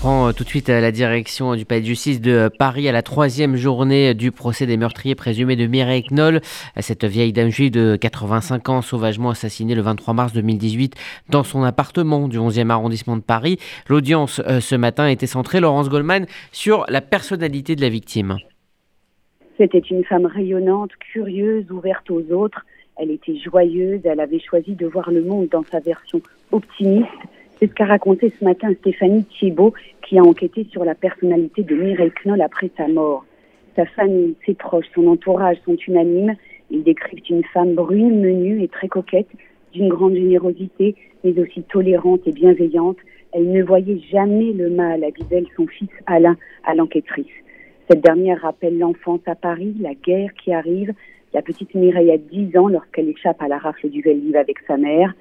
reprend euh, tout de suite la direction du palais de justice de euh, Paris à la troisième journée du procès des meurtriers présumés de Mireille Knoll, cette vieille dame juive de 85 ans sauvagement assassinée le 23 mars 2018 dans son appartement du 11e arrondissement de Paris. L'audience euh, ce matin était centrée, Laurence Goldman, sur la personnalité de la victime. C'était une femme rayonnante, curieuse, ouverte aux autres. Elle était joyeuse, elle avait choisi de voir le monde dans sa version optimiste c'est ce qu'a raconté ce matin Stéphanie Thiebaud, qui a enquêté sur la personnalité de Mireille Knoll après sa mort. Sa famille, ses proches, son entourage sont unanimes. Ils décrivent une femme brune, menue et très coquette, d'une grande générosité, mais aussi tolérante et bienveillante. Elle ne voyait jamais le mal, Gisèle, son fils Alain, à l'enquêtrice. Cette dernière rappelle l'enfance à Paris, la guerre qui arrive. La petite Mireille a 10 ans lorsqu'elle échappe à la rafle du Veldiv avec sa mère.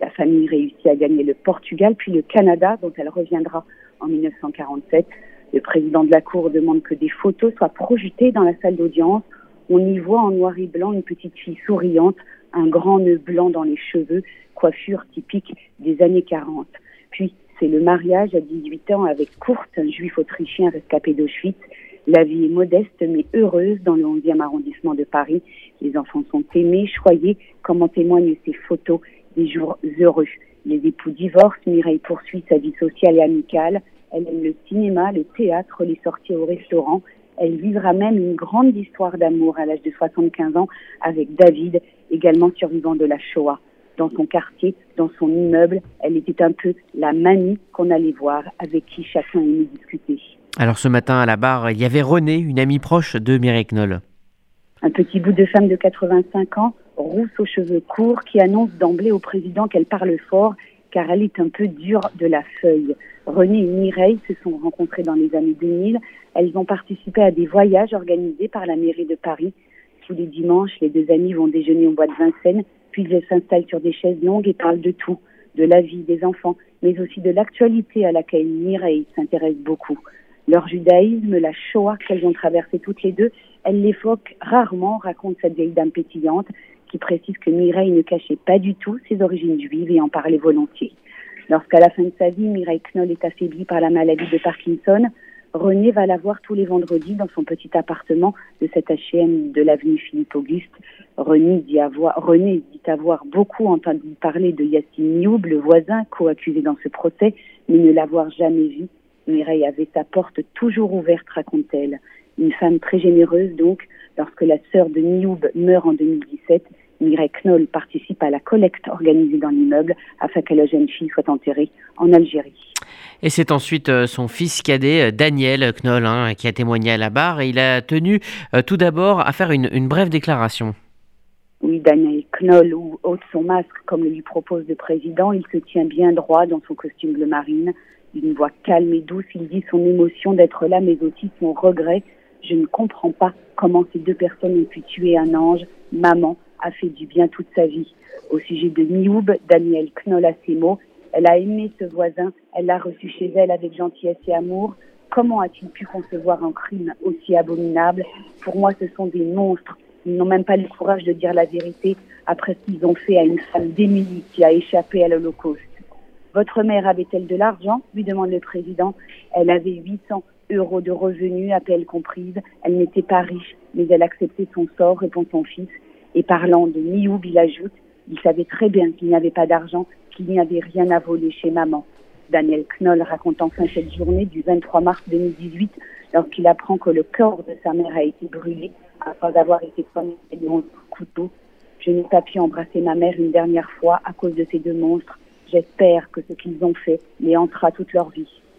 La famille réussit à gagner le Portugal, puis le Canada, dont elle reviendra en 1947. Le président de la Cour demande que des photos soient projetées dans la salle d'audience. On y voit en noir et blanc une petite fille souriante, un grand nœud blanc dans les cheveux, coiffure typique des années 40. Puis, c'est le mariage à 18 ans avec Kurt, un juif autrichien rescapé d'Auschwitz. La vie est modeste mais heureuse dans le 11e arrondissement de Paris. Les enfants sont aimés, choyés, comme en témoignent ces photos des jours heureux. Les époux divorcent, Mireille poursuit sa vie sociale et amicale. Elle aime le cinéma, le théâtre, les sorties au restaurant. Elle vivra même une grande histoire d'amour à l'âge de 75 ans avec David, également survivant de la Shoah. Dans son quartier, dans son immeuble, elle était un peu la mamie qu'on allait voir, avec qui chacun aimait discuter. Alors ce matin à la barre, il y avait René, une amie proche de Mireille Knoll. Un petit bout de femme de 85 ans, rousse aux cheveux courts, qui annonce d'emblée au président qu'elle parle fort car elle est un peu dure de la feuille. René et Mireille se sont rencontrées dans les années 2000. Elles ont participé à des voyages organisés par la mairie de Paris. Tous les dimanches, les deux amies vont déjeuner au bois de Vincennes, puis elles s'installent sur des chaises longues et parlent de tout, de la vie des enfants, mais aussi de l'actualité à laquelle Mireille s'intéresse beaucoup. Leur judaïsme, la Shoah qu'elles ont traversée toutes les deux, elles l'évoquent rarement, raconte cette vieille dame pétillante, qui précise que Mireille ne cachait pas du tout ses origines juives et en parlait volontiers. Lorsqu'à la fin de sa vie, Mireille Knoll est affaiblie par la maladie de Parkinson, René va la voir tous les vendredis dans son petit appartement de cet HM de l'avenue Philippe Auguste. René dit, avoir, René beaucoup entendu parler de Yassine Nioub, le voisin co-accusé dans ce procès, mais ne l'avoir jamais vu. Mireille avait sa porte toujours ouverte, raconte-t-elle. Une femme très généreuse donc, lorsque la sœur de Nioub meurt en 2017, Mireille Knoll participe à la collecte organisée dans l'immeuble afin que la jeune fille soit enterrée en Algérie. Et c'est ensuite euh, son fils cadet, euh, Daniel Knoll, hein, qui a témoigné à la barre. Et il a tenu euh, tout d'abord à faire une, brève déclaration. Oui, Daniel Knoll ou ôte son masque comme le lui propose le président. Il se tient bien droit dans son costume bleu marine. D'une voix calme et douce, il dit son émotion d'être là, mais aussi son regret. Je ne comprends pas comment ces deux personnes ont pu tuer un ange, maman, a fait du bien toute sa vie. Au sujet de Mioub, Daniel Knoll a ces mots. Elle a aimé ce voisin, elle l'a reçu chez elle avec gentillesse et amour. Comment a-t-il pu concevoir un crime aussi abominable? Pour moi, ce sont des monstres. Ils n'ont même pas le courage de dire la vérité après ce qu'ils ont fait à une femme démunie qui a échappé à l'Holocauste. Votre mère avait-elle de l'argent? lui demande le président. Elle avait 800 euros de revenus, appel comprise. Elle n'était pas riche, mais elle acceptait son sort, répond son fils. Et parlant de Mioub, il ajoute il savait très bien qu'il n'y avait pas d'argent, qu'il n'y avait rien à voler chez maman. Daniel Knoll raconte enfin cette journée du 23 mars 2018 lorsqu'il apprend que le corps de sa mère a été brûlé après avoir été poigné de couteau. Je n'ai pas pu embrasser ma mère une dernière fois à cause de ces deux monstres. J'espère que ce qu'ils ont fait les hantera toute leur vie.